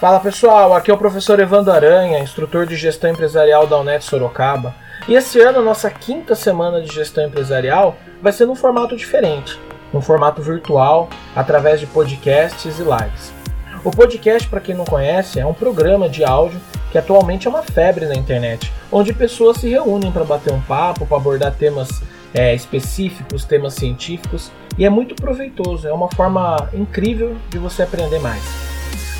Fala pessoal, aqui é o professor Evandro Aranha, instrutor de gestão empresarial da Unet Sorocaba. E esse ano, nossa quinta semana de gestão empresarial vai ser num formato diferente, num formato virtual, através de podcasts e lives. O podcast, para quem não conhece, é um programa de áudio que atualmente é uma febre na internet, onde pessoas se reúnem para bater um papo, para abordar temas é, específicos, temas científicos, e é muito proveitoso, é uma forma incrível de você aprender mais.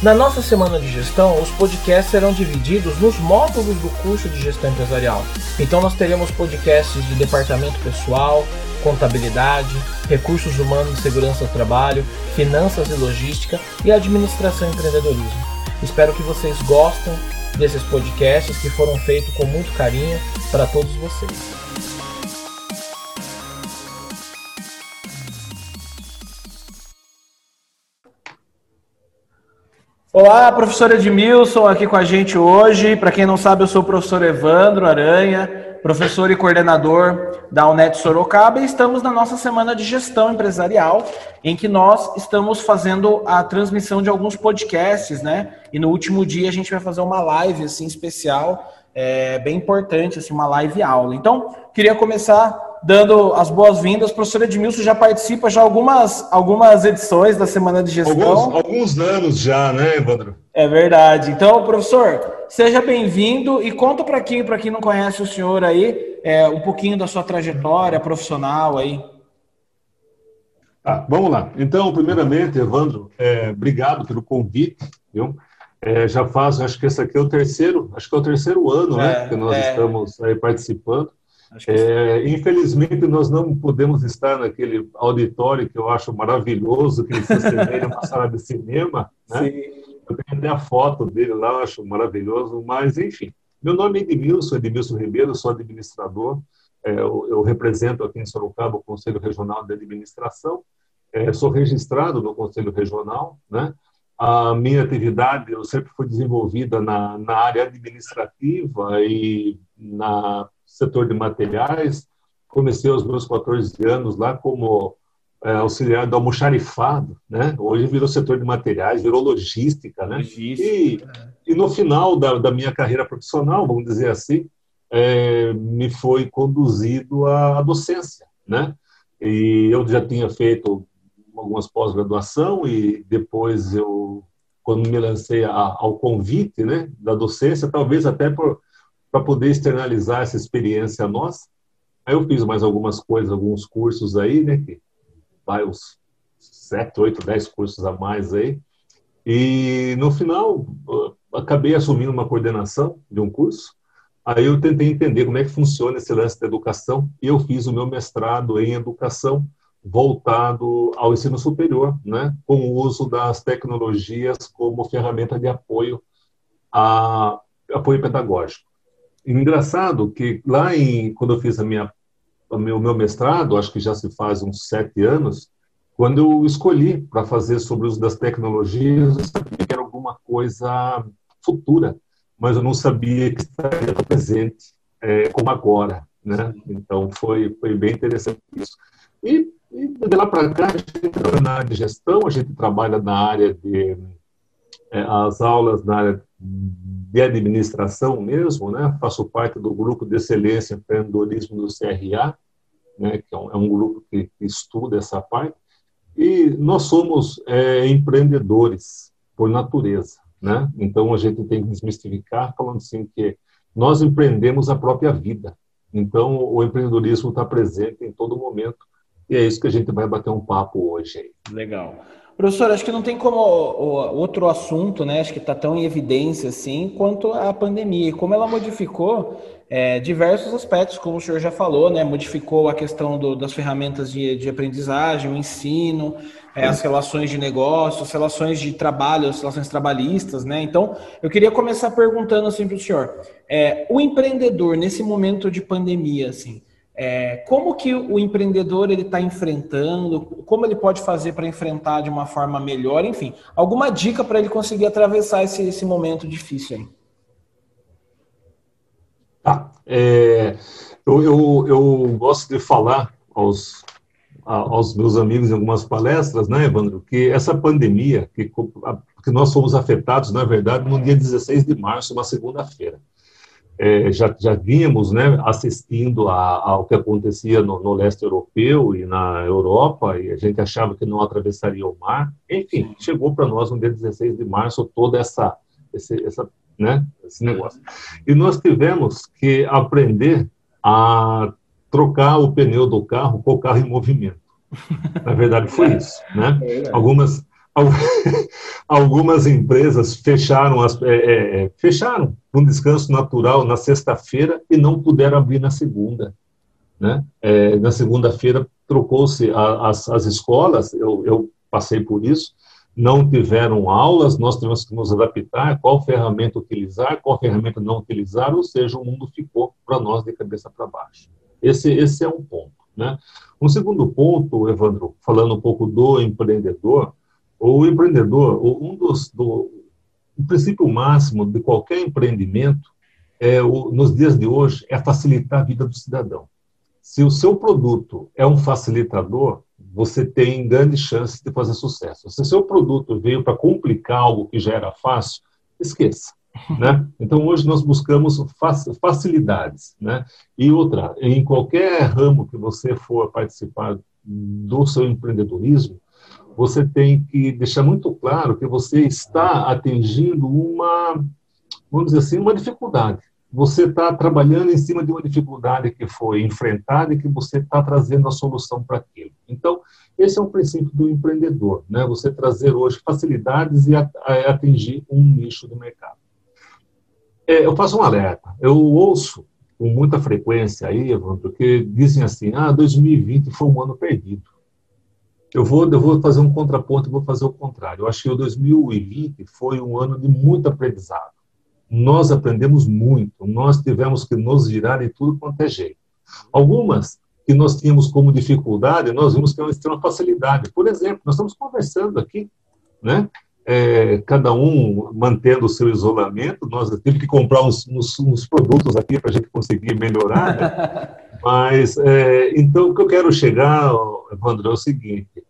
Na nossa semana de gestão, os podcasts serão divididos nos módulos do curso de gestão empresarial. Então nós teremos podcasts de departamento pessoal, contabilidade, recursos humanos e segurança do trabalho, finanças e logística e administração e empreendedorismo. Espero que vocês gostem desses podcasts que foram feitos com muito carinho para todos vocês. Olá, professor Edmilson, aqui com a gente hoje. Para quem não sabe, eu sou o professor Evandro Aranha, professor e coordenador da Unet Sorocaba, e estamos na nossa semana de gestão empresarial, em que nós estamos fazendo a transmissão de alguns podcasts, né? E no último dia a gente vai fazer uma live assim especial, é, bem importante, assim, uma live aula. Então, queria começar dando as boas-vindas. O professor Edmilson já participa já algumas, algumas edições da Semana de Gestão. Alguns, alguns anos já, né, Evandro? É verdade. Então, professor, seja bem-vindo e conta para quem, para quem não conhece o senhor aí, é, um pouquinho da sua trajetória profissional aí. Ah, vamos lá. Então, primeiramente, Evandro, é, obrigado pelo convite, viu? É, já faz, acho que esse aqui é o terceiro, acho que é o terceiro ano, né, é, que nós é. estamos aí participando. É, infelizmente, nós não podemos estar naquele auditório que eu acho maravilhoso, que ele se assemelha a uma sala de cinema. Né? Eu tenho até a foto dele lá, eu acho maravilhoso, mas enfim. Meu nome é Edmilson, Edmilson Ribeiro, sou administrador. É, eu, eu, represento aqui em Sorocaba o Conselho Regional de Administração. É, sou registrado no Conselho Regional, né? A minha atividade eu sempre foi desenvolvida na, na área administrativa e na setor de materiais. Comecei aos meus 14 anos lá como é, auxiliar do almoxarifado, né? Hoje virou setor de materiais, virou logística, né? Logística, e, e no final da, da, minha carreira profissional, vamos dizer assim, é, me foi conduzido à, à docência, né? E eu já tinha feito algumas pós-graduação e depois eu, quando me lancei a, ao convite, né, da docência, talvez até por para poder externalizar essa experiência nossa. Aí eu fiz mais algumas coisas, alguns cursos aí, né? Que vai uns sete, oito, dez cursos a mais aí. E no final acabei assumindo uma coordenação de um curso. Aí eu tentei entender como é que funciona esse lance da educação e eu fiz o meu mestrado em educação voltado ao ensino superior, né, com o uso das tecnologias como ferramenta de apoio a apoio pedagógico. Engraçado que lá em quando eu fiz a minha o meu, meu mestrado, acho que já se faz uns sete anos, quando eu escolhi para fazer sobre o uso das tecnologias, eu sabia que era alguma coisa futura, mas eu não sabia que estaria presente é, como agora, né? Então foi foi bem interessante isso. E, e de lá para cá a gente trabalha na área de gestão, a gente trabalha na área de é, as aulas na área de administração mesmo, né? Faço parte do grupo de excelência em empreendedorismo do CRA, né? Que é um, é um grupo que, que, estuda essa parte. E nós somos é, empreendedores por natureza, né? Então a gente tem que desmistificar falando assim que nós empreendemos a própria vida. Então o empreendedorismo está presente em todo momento e é isso que a gente vai bater um papo hoje. Legal. Professor, acho que não tem como outro assunto, né? Acho que está tão em evidência assim quanto a pandemia, como ela modificou é, diversos aspectos, como o senhor já falou, né? Modificou a questão do, das ferramentas de, de, aprendizagem, o ensino, é, as relações de negócio, as relações de trabalho, as relações trabalhistas, né? Então, eu queria começar perguntando assim para o senhor: é, o empreendedor nesse momento de pandemia, assim, é, como que o empreendedor ele está enfrentando, como ele pode fazer para enfrentar de uma forma melhor, enfim, alguma dica para ele conseguir atravessar esse, esse momento difícil aí? Tá. É, eu, eu, eu, gosto de falar aos aos meus amigos em algumas palestras, né, Evandro, que essa pandemia, que, que nós fomos afetados, na verdade, no dia 16 de março, uma segunda-feira. É, já, já vínhamos né, assistindo a, ao que acontecia no, no, leste europeu e na Europa, e a gente achava que não atravessaria o mar. Enfim, chegou para nós no dia 16 de março toda essa, esse, essa, né, esse negócio. E nós tivemos que aprender a trocar o pneu do carro com o carro em movimento. Na verdade, foi isso. Né? É algumas, algumas empresas fecharam, as, é, é, é, fecharam um descanso natural na sexta-feira e não puderam abrir na segunda. Né? É, na segunda-feira trocou-se as, as escolas, eu, eu passei por isso, não tiveram aulas, nós tivemos que nos adaptar, qual ferramenta utilizar, qual ferramenta não utilizar, ou seja, o mundo ficou para nós de cabeça para baixo. Esse, esse é um ponto. Né? Um segundo ponto, Evandro, falando um pouco do empreendedor, o empreendedor, um dos, do, o princípio máximo de qualquer empreendimento, é o, nos dias de hoje, é facilitar a vida do cidadão. Se o seu produto é um facilitador, você tem grandes chances de fazer sucesso. Se o seu produto veio para complicar algo que já era fácil, esqueça. Né? Então, hoje nós buscamos facilidades. Né? E outra, em qualquer ramo que você for participar do seu empreendedorismo, você tem que deixar muito claro que você está atingindo uma, vamos dizer assim, uma dificuldade. Você está trabalhando em cima de uma dificuldade que foi enfrentada e que você está trazendo a solução para aquilo. Então, esse é um princípio do empreendedor, né? Você trazer hoje facilidades e atingir um nicho do mercado. É, eu faço um alerta. Eu ouço com muita frequência aí, Evandro, que dizem assim: ah, 2020 foi um ano perdido. Eu vou, eu vou fazer um contraponto e vou fazer o contrário. Eu acho que o 2020 foi um ano de muito aprendizado. Nós aprendemos muito, nós tivemos que nos virar em tudo quanto é jeito. Algumas que nós tínhamos como dificuldade, nós vimos que é uma extrema facilidade. Por exemplo, nós estamos conversando aqui, né? É, cada um mantendo o seu isolamento. Nós tivemos que comprar uns, uns, uns produtos aqui para a gente conseguir melhorar. Né? Mas, é, então, o que eu quero chegar, Evandro, é o seguinte: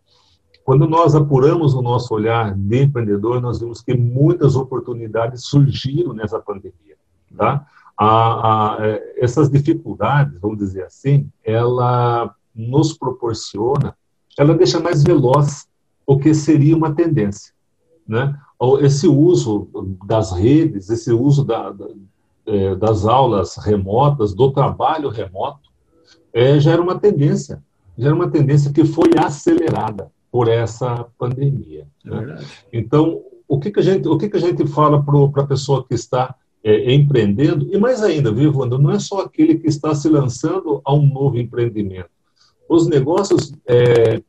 quando nós apuramos o nosso olhar de empreendedor, nós vimos que muitas oportunidades surgiram nessa pandemia. Tá? A, a, é, essas dificuldades, vamos dizer assim, ela nos proporciona, ela deixa mais veloz o que seria uma tendência né? Esse uso das redes, esse uso da, da, é, das aulas remotas, do trabalho remoto, é, já era uma tendência, já era uma tendência que foi acelerada por essa pandemia. É né? Então, o que, que a gente, o que, que a gente fala para a pessoa que está é, empreendendo, e mais ainda, viu, Wanda, não é só aquele que está se lançando a um novo empreendimento. Os negócios é,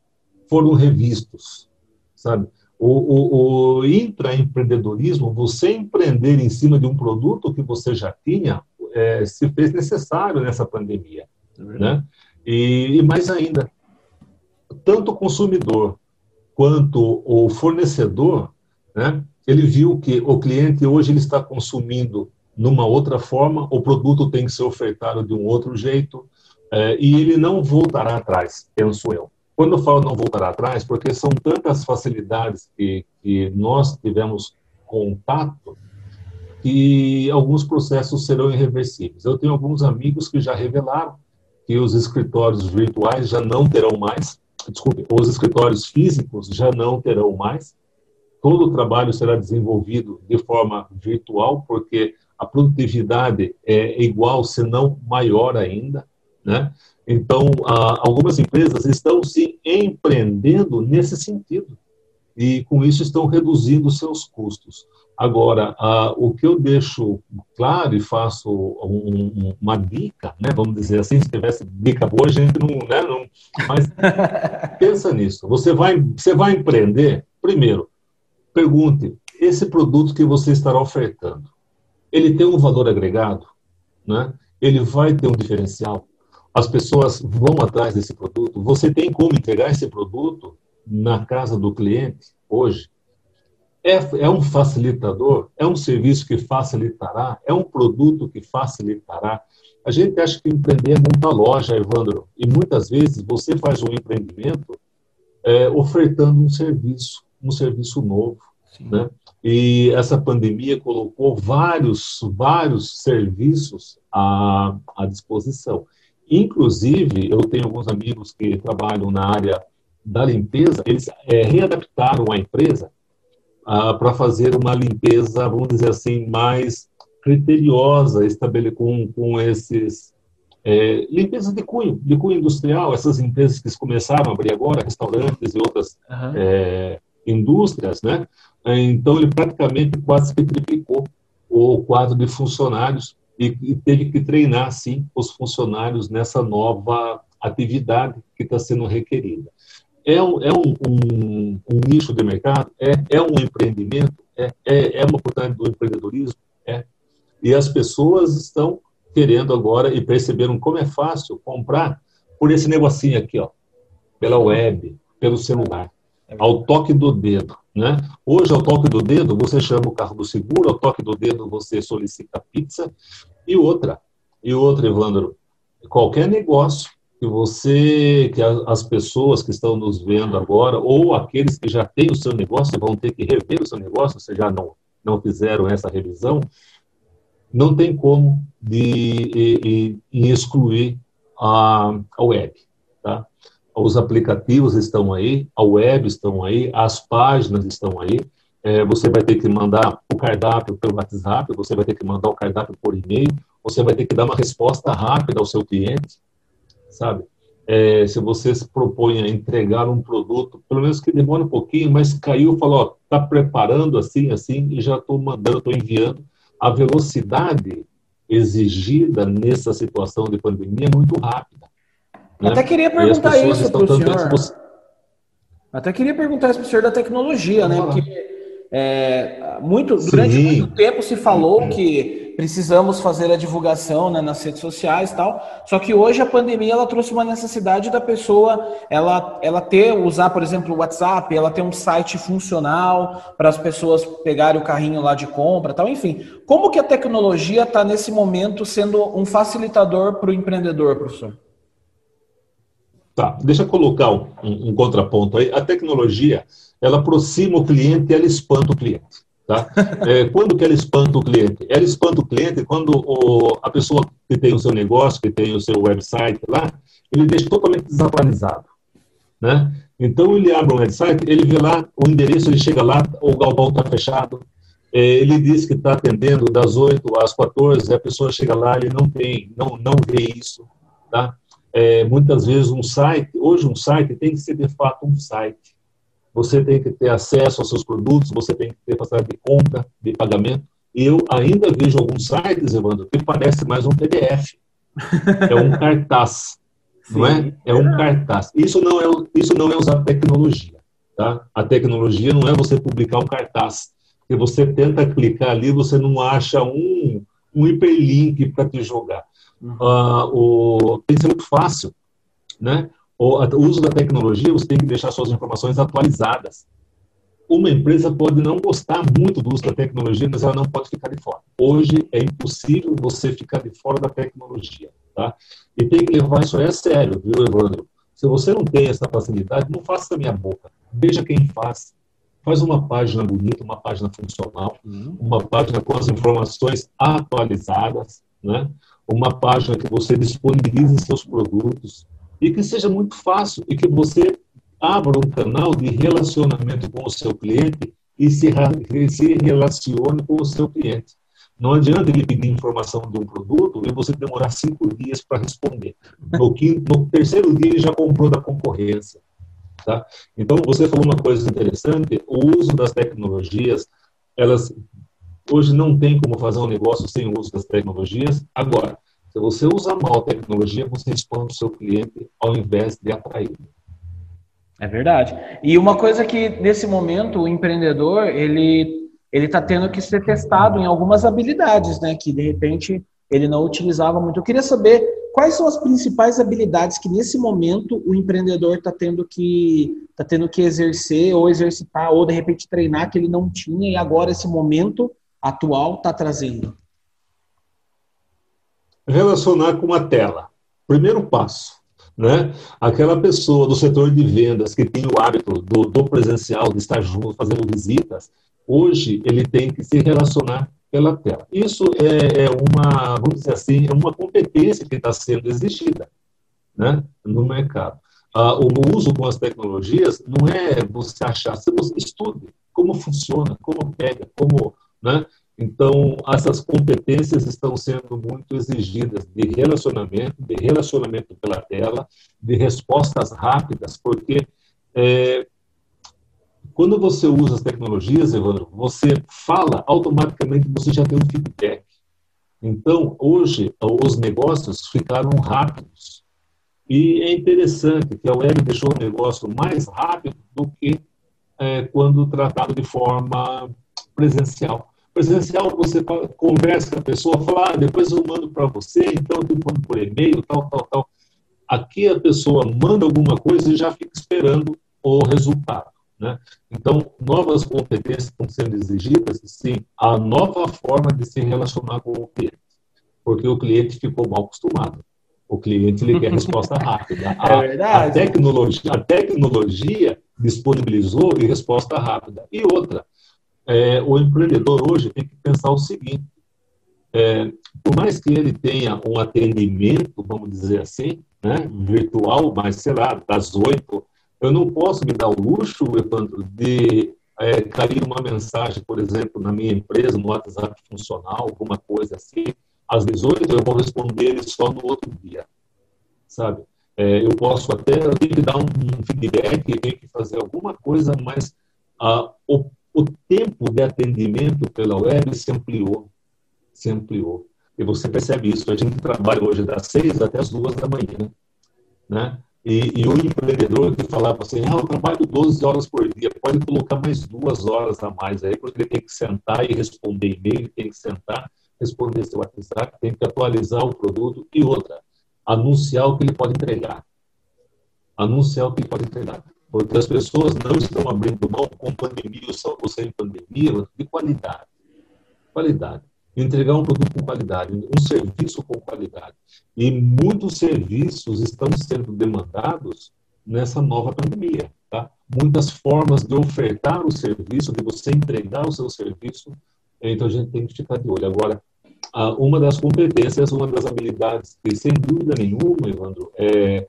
foram revistos, sabe? O, o, o intraempreendedorismo, você empreender em cima de um produto que você já tinha, é, se fez necessário nessa pandemia. É né? E, e mais ainda, tanto o consumidor quanto o fornecedor, né, ele viu que o cliente hoje ele está consumindo numa outra forma, o produto tem que ser ofertado de um outro jeito, é, e ele não voltará atrás, penso eu. Quando eu falo não voltar atrás, porque são tantas facilidades que, que nós tivemos contato que alguns processos serão irreversíveis. Eu tenho alguns amigos que já revelaram que os escritórios virtuais já não terão mais, desculpe, os escritórios físicos já não terão mais. Todo o trabalho será desenvolvido de forma virtual, porque a produtividade é igual, se não maior ainda, né? Então, algumas empresas estão se empreendendo nesse sentido e, com isso, estão reduzindo seus custos. Agora, o que eu deixo claro e faço um, uma dica, né, vamos dizer assim, se tivesse dica boa, a gente não, né, não mas pensa nisso. Você vai, você vai empreender, primeiro, pergunte, esse produto que você estará ofertando, ele tem um valor agregado? Né? Ele vai ter um diferencial? As pessoas vão atrás desse produto. Você tem como entregar esse produto na casa do cliente hoje? É, é um facilitador? É um serviço que facilitará? É um produto que facilitará? A gente acha que empreender é montar loja, Evandro, e muitas vezes você faz um empreendimento é, ofertando um serviço, um serviço novo, né? E essa pandemia colocou vários, vários serviços à, à disposição. Inclusive, eu tenho alguns amigos que trabalham na área da limpeza, eles é, readaptaram a empresa ah, para fazer uma limpeza, vamos dizer assim, mais criteriosa, estabelecer com, com esses é, limpeza de cunho, de cunho industrial, essas empresas que começaram a abrir agora, restaurantes e outras uhum. é, indústrias, né? Então ele praticamente quase que triplicou o quadro de funcionários e, e teve que treinar sim os funcionários nessa nova atividade que está sendo requerida. É um, é um, um, um nicho de mercado, é, é um empreendimento, é, é, é uma oportunidade do empreendedorismo, é. E as pessoas estão querendo agora e perceberam como é fácil comprar por esse negocinho aqui, ó, pela web, pelo celular, ao toque do dedo. Né? Hoje, ao toque do dedo, você chama o carro do seguro, ao toque do dedo, você solicita pizza. E outra, e outra, Evandro, qualquer negócio que você, que as pessoas que estão nos vendo agora, ou aqueles que já têm o seu negócio, vão ter que rever o seu negócio, se já não, não fizeram essa revisão, não tem como de, de, de excluir a, a web. Tá? Os aplicativos estão aí, a web estão aí, as páginas estão aí. É, você vai ter que mandar o cardápio pelo WhatsApp, você vai ter que mandar o cardápio por e-mail, você vai ter que dar uma resposta rápida ao seu cliente, sabe? É, se você se propõe a entregar um produto, pelo menos que demore um pouquinho, mas caiu, falou, ó, tá preparando assim, assim, e já estou mandando, estou enviando. A velocidade exigida nessa situação de pandemia é muito rápida. Né? Até queria perguntar isso para o senhor. Até queria perguntar isso para o senhor da tecnologia, né? Porque é, muito, durante Sim. muito tempo se falou que precisamos fazer a divulgação né, nas redes sociais e tal. Só que hoje a pandemia ela trouxe uma necessidade da pessoa ela, ela ter, usar, por exemplo, o WhatsApp, ela ter um site funcional para as pessoas pegarem o carrinho lá de compra tal. Enfim, como que a tecnologia está nesse momento sendo um facilitador para o empreendedor, professor? Tá, deixa eu colocar um, um, contraponto aí. A tecnologia, ela aproxima o cliente e ela espanta o cliente. Tá? É, quando que ela espanta o cliente? Ela espanta o cliente quando o, a pessoa que tem o seu negócio, que tem o seu website lá, ele deixa totalmente desatualizado. Né? Então, ele abre um website, ele vê lá o endereço, ele chega lá, o galpão está fechado, é, ele diz que está atendendo das 8 às 14, a pessoa chega lá, ele não tem, não, não vê isso. Tá? É, muitas vezes um site, hoje um site tem que ser de fato um site. Você tem que ter acesso aos seus produtos, você tem que ter facilidade de compra, de pagamento. E eu ainda vejo alguns sites, Evandro, que parece mais um PDF. É um cartaz, não é? É um cartaz. Isso não é, isso não é usar tecnologia, tá? A tecnologia não é você publicar um cartaz. Que você tenta clicar ali, você não acha um, um hiperlink para te jogar. Uh, o, tem que ser muito fácil. Né? O, o uso da tecnologia, você tem que deixar suas informações atualizadas. Uma empresa pode não gostar muito do uso da tecnologia, mas ela não pode ficar de fora. Hoje é impossível você ficar de fora da tecnologia. Tá? E tem que levar isso aí a sério, viu, Evandro? Se você não tem essa facilidade, não faça da minha boca. Veja quem faz. Faz uma página bonita, uma página funcional, uhum. uma página com as informações atualizadas, né? Uma página que você disponibilize seus produtos e que seja muito fácil e que você abra um canal de relacionamento com o seu cliente e se, relacione com o seu cliente. Não adianta ele pedir informação de um produto e você demorar cinco dias para responder. No, quinto, no terceiro dia ele já comprou da concorrência. Tá? Então, você falou uma coisa interessante, o uso das tecnologias, elas Hoje não tem como fazer um negócio sem o uso das tecnologias. Agora, se você usa mal a tecnologia, você expande o seu cliente ao invés de atraí-lo. É verdade. E uma coisa que nesse momento o empreendedor ele ele está tendo que ser testado em algumas habilidades, né? Que de repente ele não utilizava muito. Eu queria saber quais são as principais habilidades que nesse momento o empreendedor está tendo que tá tendo que exercer ou exercitar ou de repente treinar que ele não tinha e agora esse momento atual está trazendo? Relacionar com a tela. Primeiro passo. Né? Aquela pessoa do setor de vendas que tem o hábito do, do presencial, de estar junto, fazendo visitas, hoje ele tem que se relacionar pela tela. Isso é, é uma, vamos dizer assim, é uma competência que está sendo exigida né, no mercado. Ah, o uso com as tecnologias não é você achar, você estude como funciona, como pega, como, né? Então, essas competências estão sendo muito exigidas de relacionamento, de relacionamento pela tela, de respostas rápidas, porque é, quando você usa as tecnologias, Evandro, você fala, automaticamente você já tem um feedback. Então, hoje, os negócios ficaram rápidos. E é interessante que a web deixou o negócio mais rápido do que é, quando tratado de forma presencial. Presencial, você conversa com a pessoa, fala, ah, depois eu mando para você, então eu mando por e-mail, tal, tal, tal. Aqui a pessoa manda alguma coisa e já fica esperando o resultado. Né? Então, novas competências estão sendo exigidas, sim, a nova forma de se relacionar com o cliente, porque o cliente ficou mal acostumado. O cliente ele quer resposta rápida. A, é a, tecnologia, a tecnologia disponibilizou resposta rápida. E outra, é, o empreendedor hoje tem que pensar o seguinte: é, por mais que ele tenha um atendimento, vamos dizer assim, né, virtual, mas sei lá, das oito eu não posso me dar o luxo, Evandro, de é, cair uma mensagem, por exemplo, na minha empresa, no WhatsApp funcional, alguma coisa assim, às 18 eu vou responder ele só no outro dia, sabe? É, eu posso até, eu tenho que dar um, feedback, tenho que fazer alguma coisa, mas ah, o, o tempo de atendimento pela web se ampliou, se ampliou. E você percebe isso, a gente trabalha hoje das seis até as duas da manhã, né? E, e, o empreendedor que falava assim, ah, eu trabalho 12 horas por dia, pode colocar mais duas horas a mais aí, porque ele tem que sentar e responder e-mail, tem que sentar, responder seu WhatsApp, tem que atualizar o produto e outra, anunciar o que ele pode entregar. Anunciar o que ele pode entregar. Porque as pessoas não estão abrindo mão com pandemia ou sem pandemia de qualidade. Qualidade entregar um produto com qualidade, um serviço com qualidade. E muitos serviços estão sendo demandados nessa nova pandemia. Tá? Muitas formas de ofertar o serviço, de você entregar o seu serviço, então a gente tem que ficar de olho. Agora, uma das competências, uma das habilidades que, sem dúvida nenhuma, Evandro, é,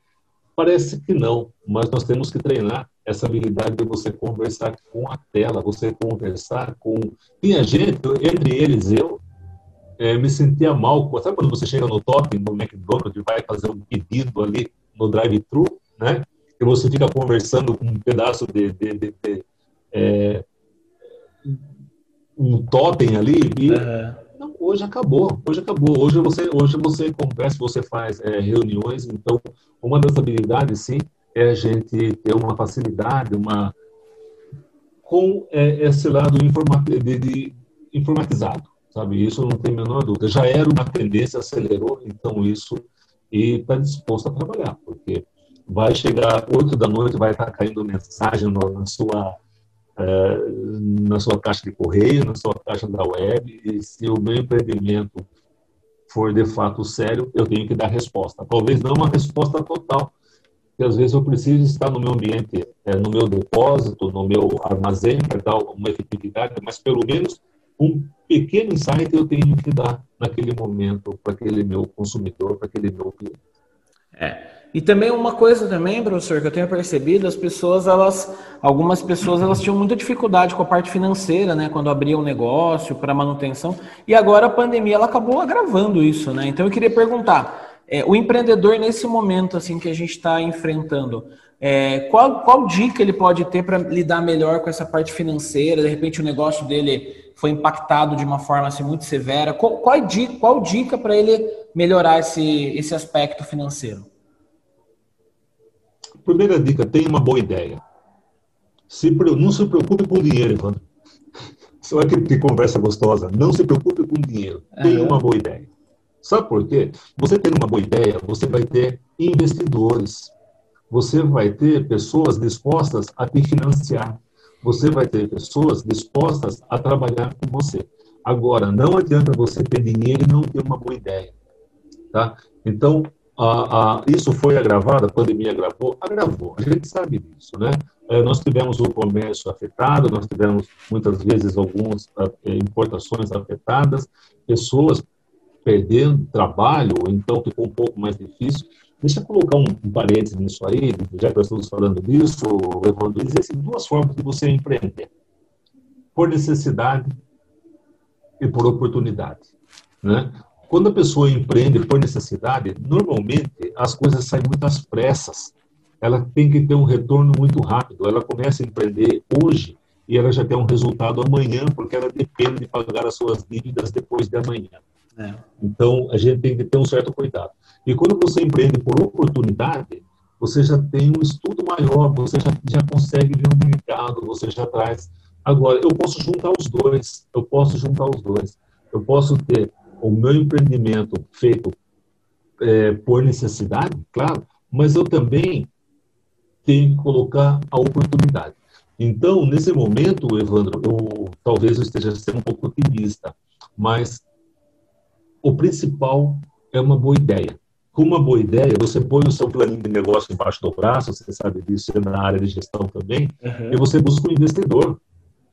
parece que não, mas nós temos que treinar essa habilidade de você conversar com a tela, você conversar com. Tinha gente, entre eles eu, é, me sentia mal. Sabe quando você chega no top, no McDonald's, e vai fazer um pedido ali no drive-thru, né? E você fica conversando com um pedaço de, de, de, de é, um totem ali e uhum. Hoje acabou, hoje acabou. Hoje você, hoje você conversa, você faz é, reuniões. Então, uma das habilidades, sim, é a gente ter uma facilidade, uma com é, esse lado de, de, informatizado sabe? Isso não tem a menor dúvida. Já era uma tendência, acelerou, então isso, e está disposto a trabalhar, porque vai chegar oito da noite, vai estar caindo mensagem na sua na sua caixa de correio, na sua caixa da web, e se o meu empreendimento for de fato sério, eu tenho que dar resposta. Talvez não uma resposta total, porque às vezes eu preciso estar no meu ambiente, é, no meu depósito, no meu armazém, para dar uma efetividade, mas pelo menos um pequeno insight eu tenho que dar naquele momento para aquele meu consumidor, para aquele meu cliente. É. E também uma coisa também, professor, que eu tenho percebido, as pessoas, elas, algumas pessoas, elas tinham muita dificuldade com a parte financeira, né, quando abriam um negócio para manutenção, e agora a pandemia ela acabou agravando isso, né? Então eu queria perguntar, é, o empreendedor nesse momento assim que a gente está enfrentando, é, qual, qual dica ele pode ter para lidar melhor com essa parte financeira? De repente o negócio dele foi impactado de uma forma assim, muito severa. Qual, qual, dica, qual dica para ele melhorar esse, esse aspecto financeiro? Primeira dica, tenha uma boa ideia. Se, não se preocupe com dinheiro, Evandro. Só aquele que conversa gostosa. Não se preocupe com dinheiro. Tenha uhum. uma boa ideia. Sabe por quê? Você tendo uma boa ideia, você vai ter investidores. Você vai ter pessoas dispostas a te financiar você vai ter pessoas dispostas a trabalhar com você. Agora, não adianta você ter dinheiro e não ter uma boa ideia. Tá? Então, a, a, isso foi agravado, a pandemia agravou? Agravou, a gente sabe disso, né? É, nós tivemos o comércio afetado, nós tivemos muitas vezes algumas é, importações afetadas, pessoas perdendo trabalho, então ficou um pouco mais difícil. Deixa eu colocar um, um parênteses nisso aí, já que nós estamos falando disso, Evandro, existem duas formas de você empreender. Por necessidade e por oportunidade. Né? Quando a pessoa empreende por necessidade, normalmente as coisas saem muito às pressas. Ela tem que ter um retorno muito rápido. Ela começa a empreender hoje e ela já tem um resultado amanhã, porque ela depende de pagar as suas dívidas depois de amanhã. É. Então, a gente tem que ter um certo cuidado. E quando você empreende por oportunidade, você já tem um estudo maior, você já, já consegue ver um mercado, você já traz. Agora, eu posso juntar os dois, eu posso juntar os dois. Eu posso ter o meu empreendimento feito é, por necessidade, claro, mas eu também tenho que colocar a oportunidade. Então, nesse momento, Evandro, eu talvez eu esteja sendo um pouco otimista, mas o principal é uma boa ideia. Com uma boa ideia, você põe o seu planinho de negócio embaixo do braço, você sabe disso, é na área de gestão também, uhum. e você busca um investidor.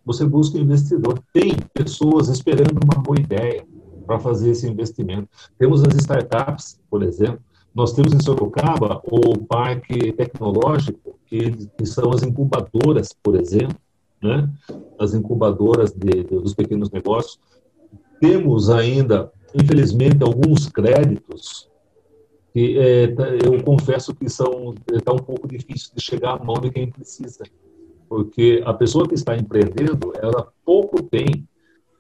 Você busca um investidor. Tem pessoas esperando uma boa ideia para fazer esse investimento. Temos as startups, por exemplo, nós temos em Sorocaba o parque tecnológico, que, que são as incubadoras, por exemplo, né? as incubadoras de, de, dos pequenos negócios. Temos ainda, infelizmente, alguns créditos que é, tá, eu confesso que são está um pouco difícil de chegar à mão de quem precisa, porque a pessoa que está empreendendo, ela pouco tem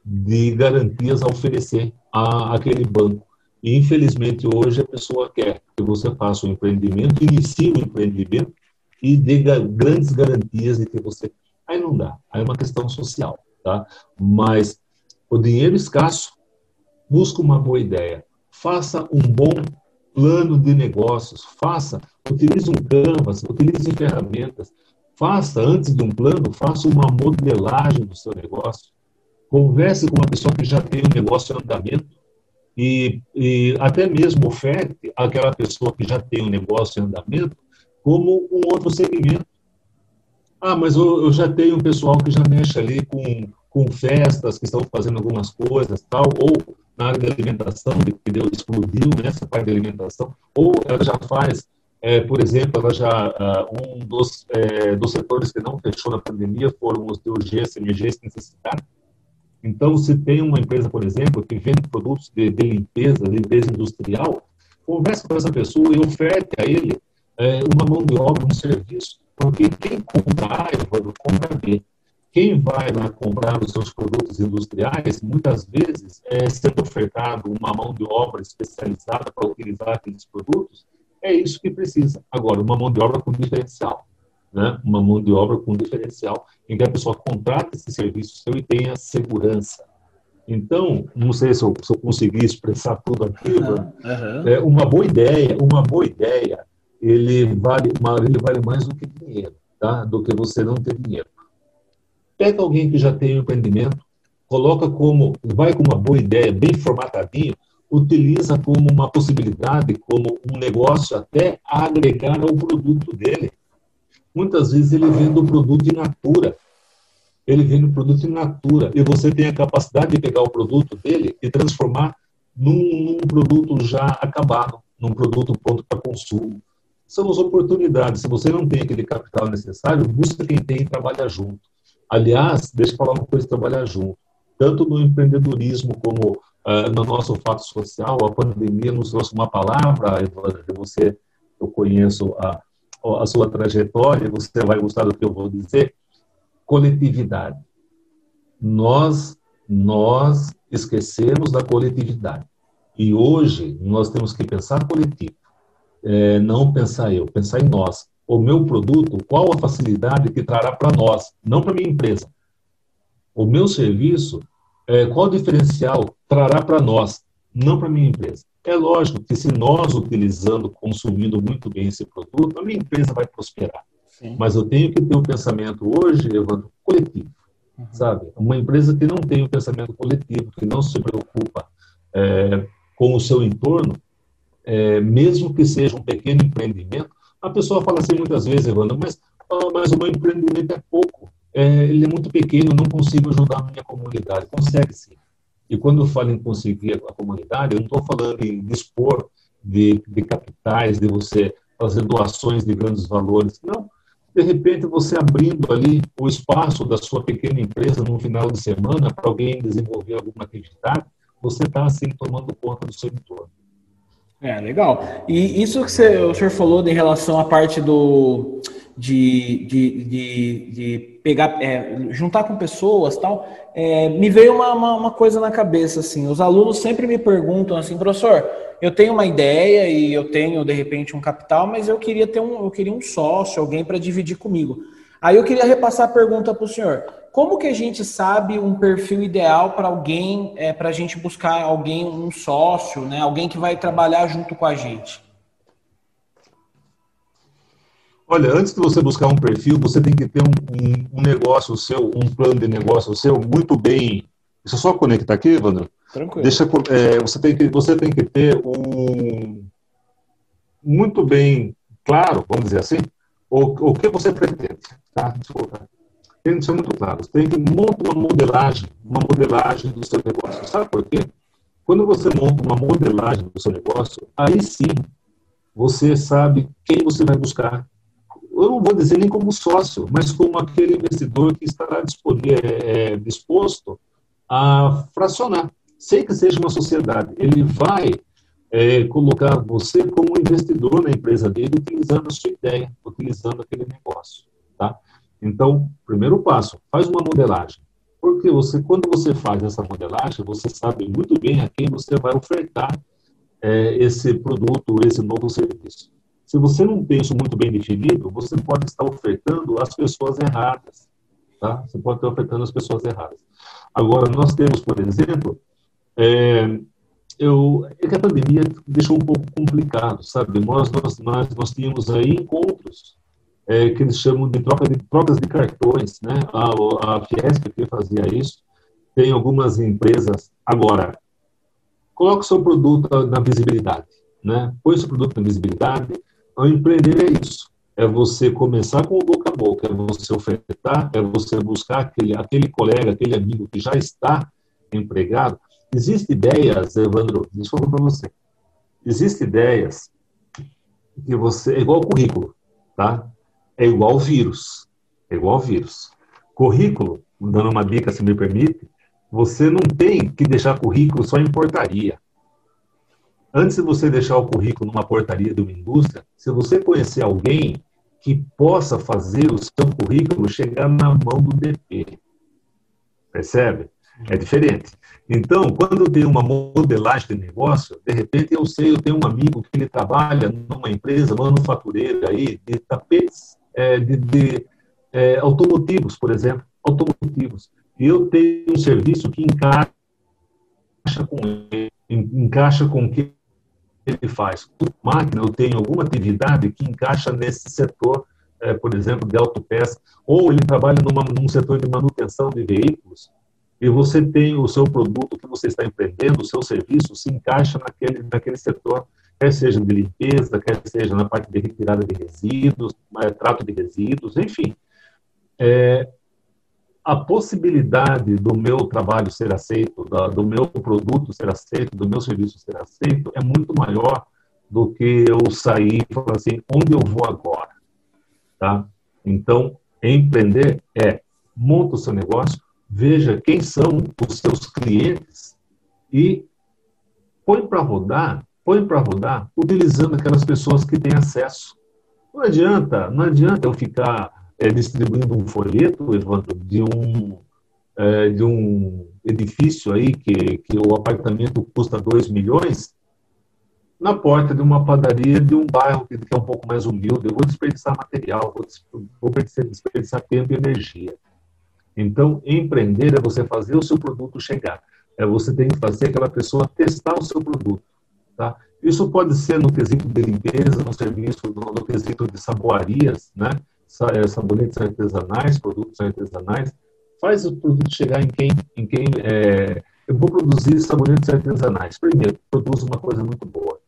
de garantias a oferecer a aquele banco. E, infelizmente, hoje a pessoa quer que você faça um empreendimento, inicie o um empreendimento e dê grandes garantias de que você. Aí não dá, aí é uma questão social, tá? Mas o dinheiro escasso, busca uma boa ideia, faça um bom plano de negócios, faça, utilize um canvas, utilize ferramentas, faça antes de um plano, faça uma modelagem do seu negócio, converse com uma pessoa que já tem um negócio em andamento e, e até mesmo oferte àquela pessoa que já tem um negócio em andamento como um outro segmento. Ah, mas eu, eu já tenho um pessoal que já mexe ali com, com festas, que estão fazendo algumas coisas, tal, ou na área de alimentação, que deu, explodiu nessa parte de alimentação, ou ela já faz, é, por exemplo, ela já, uh, um dos, é, dos setores que não fechou na pandemia foram os de urgência, emergência e necessidade, então, se tem uma empresa, por exemplo, que vende produtos de, de limpeza, limpeza industrial, converse com essa pessoa e oferte a ele é, uma mão de obra, um serviço, porque quem comprar, A, eu vou comprar B. Quem vai lá comprar os seus produtos industriais, muitas vezes, é sendo ofertado uma mão de obra especializada para utilizar aqueles produtos, é isso que precisa. Agora, uma mão de obra com diferencial né, uma mão de obra com diferencial, em que a pessoa contrata esse serviço seu e tenha segurança. Então, não sei se eu, se eu consegui expressar tudo aqui, uhum. é uma boa ideia, uma boa ideia, ele vale, ele vale mais do que dinheiro, tá? do que você não ter dinheiro. Pega alguém que já tem um empreendimento, coloca como, vai com uma boa ideia, bem formatadinho, utiliza como uma possibilidade, como um negócio até agregar ao produto dele. Muitas vezes ele vende o produto in natura. Ele vende o produto in natura. E você tem a capacidade de pegar o produto dele e transformar num, num produto já acabado, num produto pronto para consumo. São as oportunidades. Se você não tem aquele capital necessário, busca quem tem e trabalha junto. Aliás, deixa eu falar uma coisa, trabalhar junto. Tanto no empreendedorismo como uh, no nosso fato social, a pandemia nos trouxe uma palavra, Evandro, que você, eu conheço a a sua trajetória, você vai gostar do que eu vou dizer, coletividade. Nós, nós esquecemos da coletividade. E hoje nós temos que pensar coletivo, é, não pensar eu, pensar em nós. O meu produto, qual a facilidade que trará para nós, não para minha empresa. O meu serviço, é, qual o diferencial trará para nós, não para minha empresa. É lógico que se nós utilizando, consumindo muito bem esse produto, a minha empresa vai prosperar. Sim. Mas eu tenho que ter um pensamento hoje, Evandro, coletivo. Uhum. Sabe? Uma empresa que não tem um pensamento coletivo, que não se preocupa é, com o seu entorno, é, mesmo que seja um pequeno empreendimento, a pessoa fala assim muitas vezes, Evandro, mas, ah, mas o meu empreendimento é pouco, é, ele é muito pequeno, não consigo ajudar a minha comunidade. Consegue sim. E quando eu falo em conseguir a comunidade, eu não estou falando em dispor de, de capitais, de você fazer doações de grandes valores. Não. De repente, você abrindo ali o espaço da sua pequena empresa no final de semana para alguém desenvolver alguma atividade, você está, assim, tomando conta do seu entorno. É, legal. E isso que você, o senhor falou em relação à parte do de, de, de, de pegar, é, juntar com pessoas tal, é, me veio uma, uma, uma, coisa na cabeça, assim, os alunos sempre me perguntam assim, professor, eu tenho uma ideia e eu tenho, de repente, um capital, mas eu queria ter um, eu queria um sócio, alguém para dividir comigo. Aí eu queria repassar a pergunta para o senhor. Como que a gente sabe um perfil ideal para alguém, é, para a gente buscar alguém, um sócio, né? Alguém que vai trabalhar junto com a gente? Olha, antes de você buscar um perfil, você tem que ter um, um, um negócio seu, um plano de negócio seu muito bem. Deixa eu só conectar aqui, Evandro. Tranquilo. Deixa, é, você, tem que, você tem que ter um muito bem claro, vamos dizer assim, o, o que você pretende. Tá? Desculpa. Tem que ser muito claro. Você tem que montar uma modelagem, uma modelagem do seu negócio. Sabe por quê? Quando você monta uma modelagem do seu negócio, aí sim você sabe quem você vai buscar, eu não vou dizer nem como sócio, mas como aquele investidor que estará é, é, disposto a fracionar. Sei que seja uma sociedade, ele vai é, colocar você como investidor na empresa dele, utilizando a sua ideia, utilizando aquele negócio. Tá? Então, primeiro passo, faz uma modelagem. Porque você, quando você faz essa modelagem, você sabe muito bem a quem você vai ofertar é, esse produto, esse novo serviço. Se você não tem isso muito bem definido, você pode estar ofertando as pessoas erradas. Tá? Você pode estar ofertando as pessoas erradas. Agora, nós temos, por exemplo, é, eu, é que a pandemia deixou um pouco complicado, sabe? Nós, nós, nós, nós tínhamos aí encontros é, que eles chamam de, troca de trocas de cartões, né? A, a Fiesp que fazia isso. Tem algumas empresas. Agora, coloque o seu produto na visibilidade, né? Põe seu produto na visibilidade, ao empreender é isso. É você começar com o boca a boca, é você ofertar, é você buscar aquele, aquele colega, aquele amigo que já está empregado. Existem ideias, Evandro, deixa eu falar para você. Existem ideias que você. É igual currículo, tá? É igual vírus. É igual vírus. Currículo, dando uma dica, se me permite, você não tem que deixar currículo só em portaria. Antes de você deixar o currículo numa portaria de uma indústria, se você conhecer alguém que possa fazer o seu currículo chegar na mão do DP. Percebe? É diferente. Então, quando eu tenho uma modelagem de negócio, de repente eu sei, eu tenho um amigo que ele trabalha numa empresa manufatureira aí de tapetes é, de, de é, automotivos, por exemplo, automotivos. E eu tenho um serviço que encaixa com ele, encaixa com o que ele faz. Máquina, eu tenho alguma atividade que encaixa nesse setor, é, por exemplo, de autopeça, ou ele trabalha numa, num setor de manutenção de veículos, e você tem o seu produto que você está empreendendo, o seu serviço se encaixa naquele, naquele setor, quer seja de limpeza, quer seja na parte de retirada de resíduos, é, trato de resíduos, enfim. É, a possibilidade do meu trabalho ser aceito, do meu produto ser aceito, do meu serviço ser aceito, é muito maior do que eu sair e falar assim, onde eu vou agora? Tá? Então, empreender é monta o seu negócio, veja quem são os seus clientes e põe para rodar, põe para rodar utilizando aquelas pessoas que têm acesso. Não adianta, não adianta eu ficar é, distribuindo um folheto, Evandro, de um, é, de um edifício aí que, que o apartamento custa 2 milhões, na porta de uma padaria de um bairro que, é um pouco mais humilde. Eu vou desperdiçar material, vou, vou desperdiçar tempo e energia. Então, empreender é você fazer o seu produto chegar. É você tem que fazer aquela pessoa testar o seu produto. Tá? Isso pode ser no quesito de limpeza, no serviço, no quesito de saboarias, né? É, sabonetes artesanais, produtos artesanais, faz o produto chegar em quem, em quem é, eu vou produzir sabonetes artesanais. Primeiro, produz uma coisa muito boa.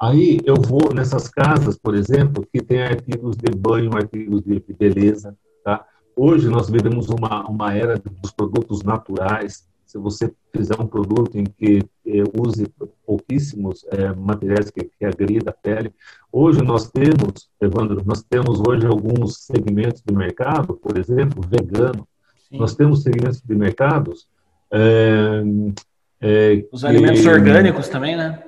Aí eu vou nessas casas, por exemplo, que tem artigos de banho, artigos de beleza. Tá? Hoje nós vivemos uma, uma era dos produtos naturais. Se você fizer um produto em que eh, use pouquíssimos eh, materiais que, que agridam a pele, hoje nós temos, Evandro, nós temos hoje alguns segmentos de mercado, por exemplo, vegano. Sim. Nós temos segmentos de mercados. Eh, Os alimentos orgânicos também, né?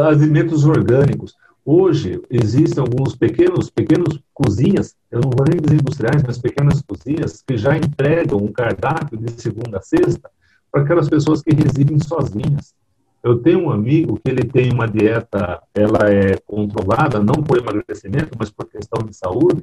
alimentos orgânicos. Hoje existem alguns pequenos, pequenos cozinhas, eu não vou nem dizer industriais, mas pequenas cozinhas que já entregam um cardápio de segunda a sexta para aquelas pessoas que residem sozinhas. Eu tenho um amigo que ele tem uma dieta, ela é controlada não por emagrecimento, mas por questão de saúde,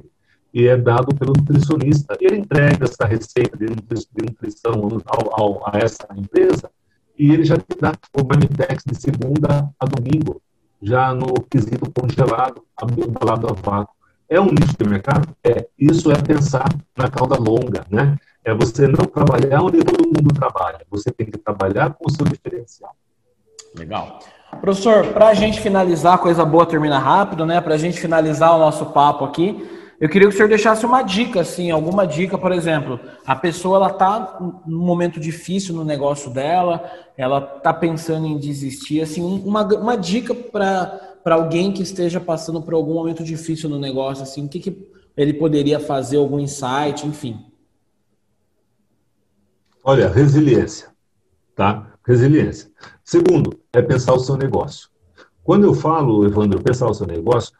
e é dado pelo nutricionista. Ele entrega essa receita de nutrição ao, ao, a essa empresa e ele já te dá o Marmitex de segunda a domingo, já no quesito congelado, embalado a vácuo. É um nicho de mercado? É. Isso é pensar na cauda longa, né? É você não trabalhar onde todo mundo trabalha. Você tem que trabalhar com o seu diferencial. Legal. Professor, para a gente finalizar, coisa boa termina rápido, né? Para a gente finalizar o nosso papo aqui, eu queria que o senhor deixasse uma dica, assim, alguma dica, por exemplo, a pessoa ela está num momento difícil no negócio dela, ela está pensando em desistir, assim, uma, uma dica para alguém que esteja passando por algum momento difícil no negócio, assim, o que, que ele poderia fazer, algum insight, enfim. Olha, resiliência, tá? Resiliência. Segundo, é pensar o seu negócio. Quando eu falo, Evandro, pensar o seu negócio,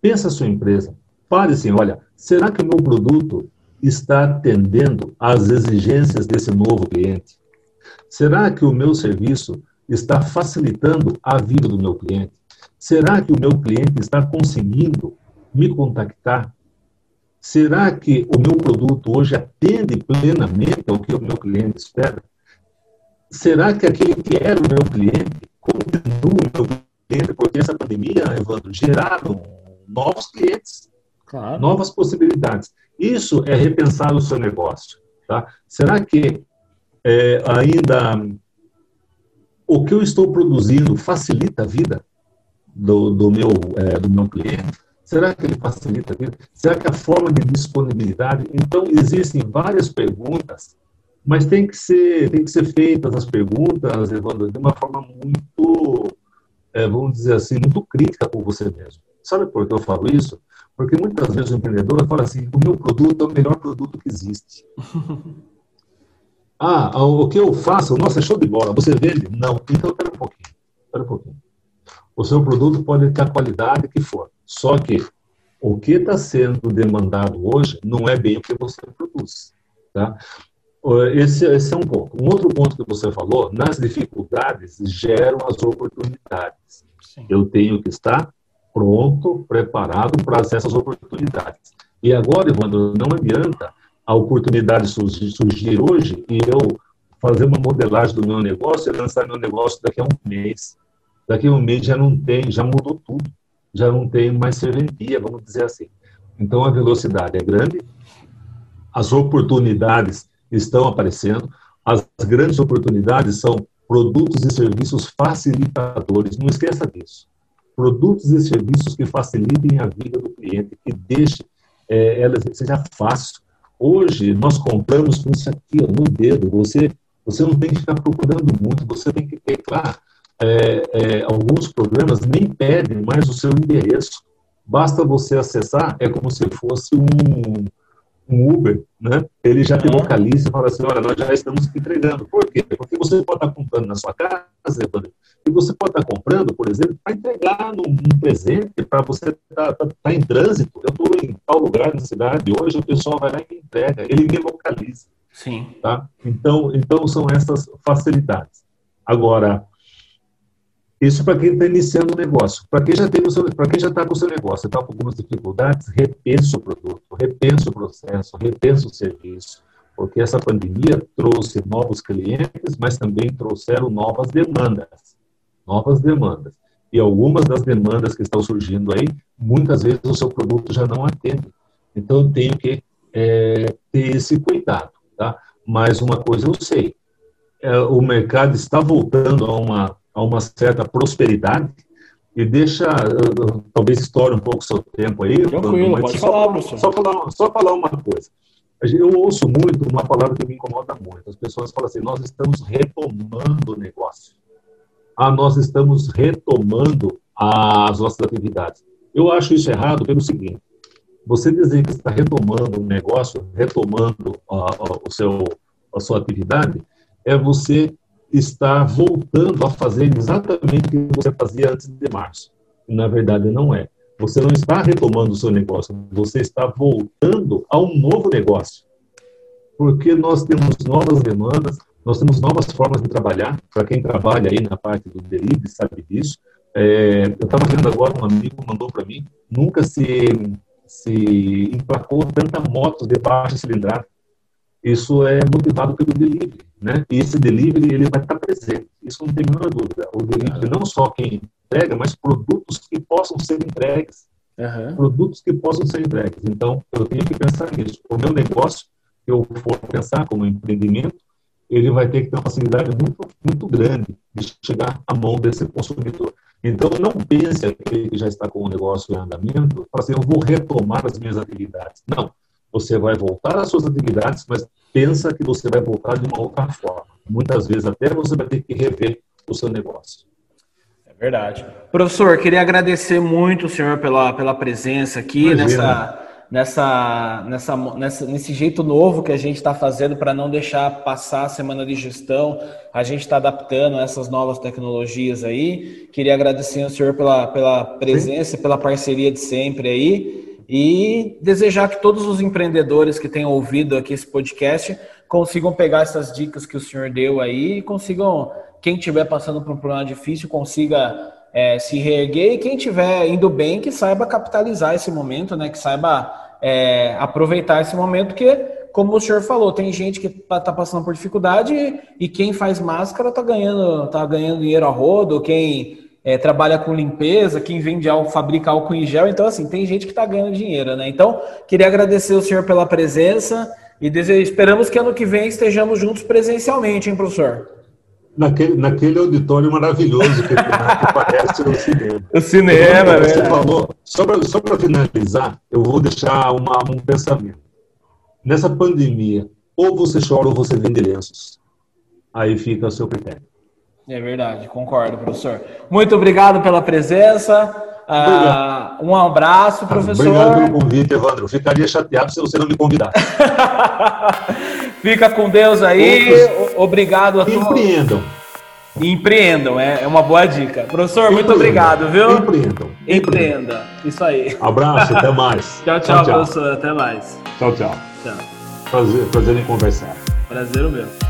pensa a sua empresa, Pare assim, olha, será que o meu produto está atendendo às exigências desse novo cliente? Será que o meu serviço está facilitando a vida do meu cliente? Será que o meu cliente está conseguindo me contactar? Será que o meu produto hoje atende plenamente ao que o meu cliente espera? Será que aquele que era o meu cliente continua o meu cliente? Porque essa pandemia, Evandro, geraram novos clientes. Claro. Novas possibilidades. Isso é repensar o seu negócio. Tá? Será que é, ainda o que eu estou produzindo facilita a vida do, do meu, é, do meu cliente? Será que ele facilita a vida? Será que a forma de disponibilidade? Então, existem várias perguntas, mas tem que ser, tem que ser feitas as perguntas, Evandro, de uma forma muito, é, vamos dizer assim, muito crítica com você mesmo. Sabe por que eu falo isso? Porque muitas vezes o empreendedor fala assim: o meu produto é o melhor produto que existe. ah, o que eu faço, nossa, é show de bola, você vende? Não. Então, espera um pouquinho. Espera um pouquinho. O seu produto pode ter a qualidade que for. Só que o que está sendo demandado hoje não é bem o que você produz. Tá? Esse, esse, é um ponto. Um outro ponto que você falou, nas dificuldades geram as oportunidades. Sim. Eu tenho que estar pronto, preparado para essas oportunidades. E agora, Evandro, não adianta a oportunidade surgir, surgir hoje e eu fazer uma modelagem do meu negócio e lançar meu negócio daqui a um mês. Daqui a um mês já não tem, já mudou tudo. Já não tem mais serventia, vamos dizer assim. Então a velocidade é grande, as oportunidades estão aparecendo, as grandes oportunidades são produtos e serviços facilitadores. Não esqueça disso produtos e serviços que facilitem a vida do cliente, que deixe é, ela seja fácil. Hoje, nós compramos com isso aqui ó, no dedo. Você, você não tem que ficar procurando muito, você tem que ter, claro, é, é, alguns programas nem pedem mais o seu endereço. Basta você acessar, é como se fosse um, um Uber, né? Ele já te localiza e fala assim, olha, nós já estamos entregando. Por quê? Porque você pode estar comprando na sua casa, e você pode estar comprando, por exemplo, para entregar num, num presente, para você estar tá, tá, tá em trânsito. Eu estou em tal lugar na cidade, hoje o pessoal vai lá e entrega, ele me localiza. Sim. Tá? Então, então são essas facilidades. Agora, isso para quem está iniciando o negócio. Para quem já para quem já está com o seu negócio, está com algumas dificuldades, repensa o produto, repensa o processo, repensa o serviço, porque essa pandemia trouxe novos clientes, mas também trouxeram novas demandas, novas demandas. E algumas das demandas que estão surgindo aí, muitas vezes o seu produto já não atende. Então tenho que é, ter esse cuidado, tá? Mas uma coisa eu sei, é, o mercado está voltando a uma a uma certa prosperidade, e deixa, talvez estoure um pouco o seu tempo aí. Tranquilo, pode só, falar, professor. Só falar, só falar uma coisa. Eu ouço muito uma palavra que me incomoda muito. As pessoas falam assim: nós estamos retomando o negócio. Ah, nós estamos retomando as nossas atividades. Eu acho isso errado pelo seguinte: você dizer que está retomando o negócio, retomando o seu, a sua atividade, é você estar voltando a fazer exatamente o que você fazia antes de março. Na verdade, não é. Você não está retomando o seu negócio, você está voltando a um novo negócio. Porque nós temos novas demandas, nós temos novas formas de trabalhar. Para quem trabalha aí na parte do delivery sabe disso. É, eu estava vendo agora, um amigo mandou para mim, nunca se, se emplacou tanta moto de baixa cilindrada. Isso é motivado pelo delivery, né? E esse delivery ele vai estar presente. Isso não tem a menor dúvida. O delivery não só quem entrega, mas produtos que possam ser entregues. Uhum. Produtos que possam ser entregues. Então, eu tenho que pensar nisso. O meu negócio, que eu for pensar como empreendimento, ele vai ter que ter uma facilidade muito, muito grande de chegar à mão desse consumidor. Então, não pense aquele que já está com o negócio em andamento, assim, eu vou retomar as minhas atividades. Não. Você vai voltar às suas atividades, mas pensa que você vai voltar de uma outra forma. Muitas vezes até você vai ter que rever o seu negócio. Verdade. Professor, queria agradecer muito o senhor pela, pela presença aqui nessa, nessa, nessa, nessa, nesse jeito novo que a gente está fazendo para não deixar passar a semana de gestão. A gente está adaptando essas novas tecnologias aí. Queria agradecer ao senhor pela, pela presença, Sim. pela parceria de sempre aí. E desejar que todos os empreendedores que tenham ouvido aqui esse podcast consigam pegar essas dicas que o senhor deu aí e consigam quem estiver passando por um problema difícil consiga é, se reerguer e quem estiver indo bem que saiba capitalizar esse momento, né? Que saiba é, aproveitar esse momento, porque, como o senhor falou, tem gente que está passando por dificuldade e, e quem faz máscara está ganhando, tá ganhando dinheiro a rodo, quem é, trabalha com limpeza, quem vende álcool, fabrica álcool em gel, então assim, tem gente que está ganhando dinheiro, né? Então, queria agradecer o senhor pela presença e esperamos que ano que vem estejamos juntos presencialmente, hein, professor? naquele, naquele auditório maravilhoso que, que parece o cinema. O cinema, então, Você né? falou, só para finalizar, eu vou deixar uma, um pensamento. Nessa pandemia, ou você chora ou você vende lenços. Aí fica o seu critério. É verdade, concordo, professor. Muito obrigado pela presença. Ah, um abraço, professor. Obrigado pelo convite, Evandro. Ficaria chateado se você não me convidasse. Fica com Deus aí. Outros... Obrigado a todos. Empreendam. Empreendam, é, é uma boa dica. Professor, Empreendam. muito obrigado, viu? Empreendam. Empreenda. Isso aí. Abraço, até mais. tchau, tchau, tchau, professor. Até mais. Tchau, tchau. Tchau. Prazer, prazer em conversar. Prazer o meu.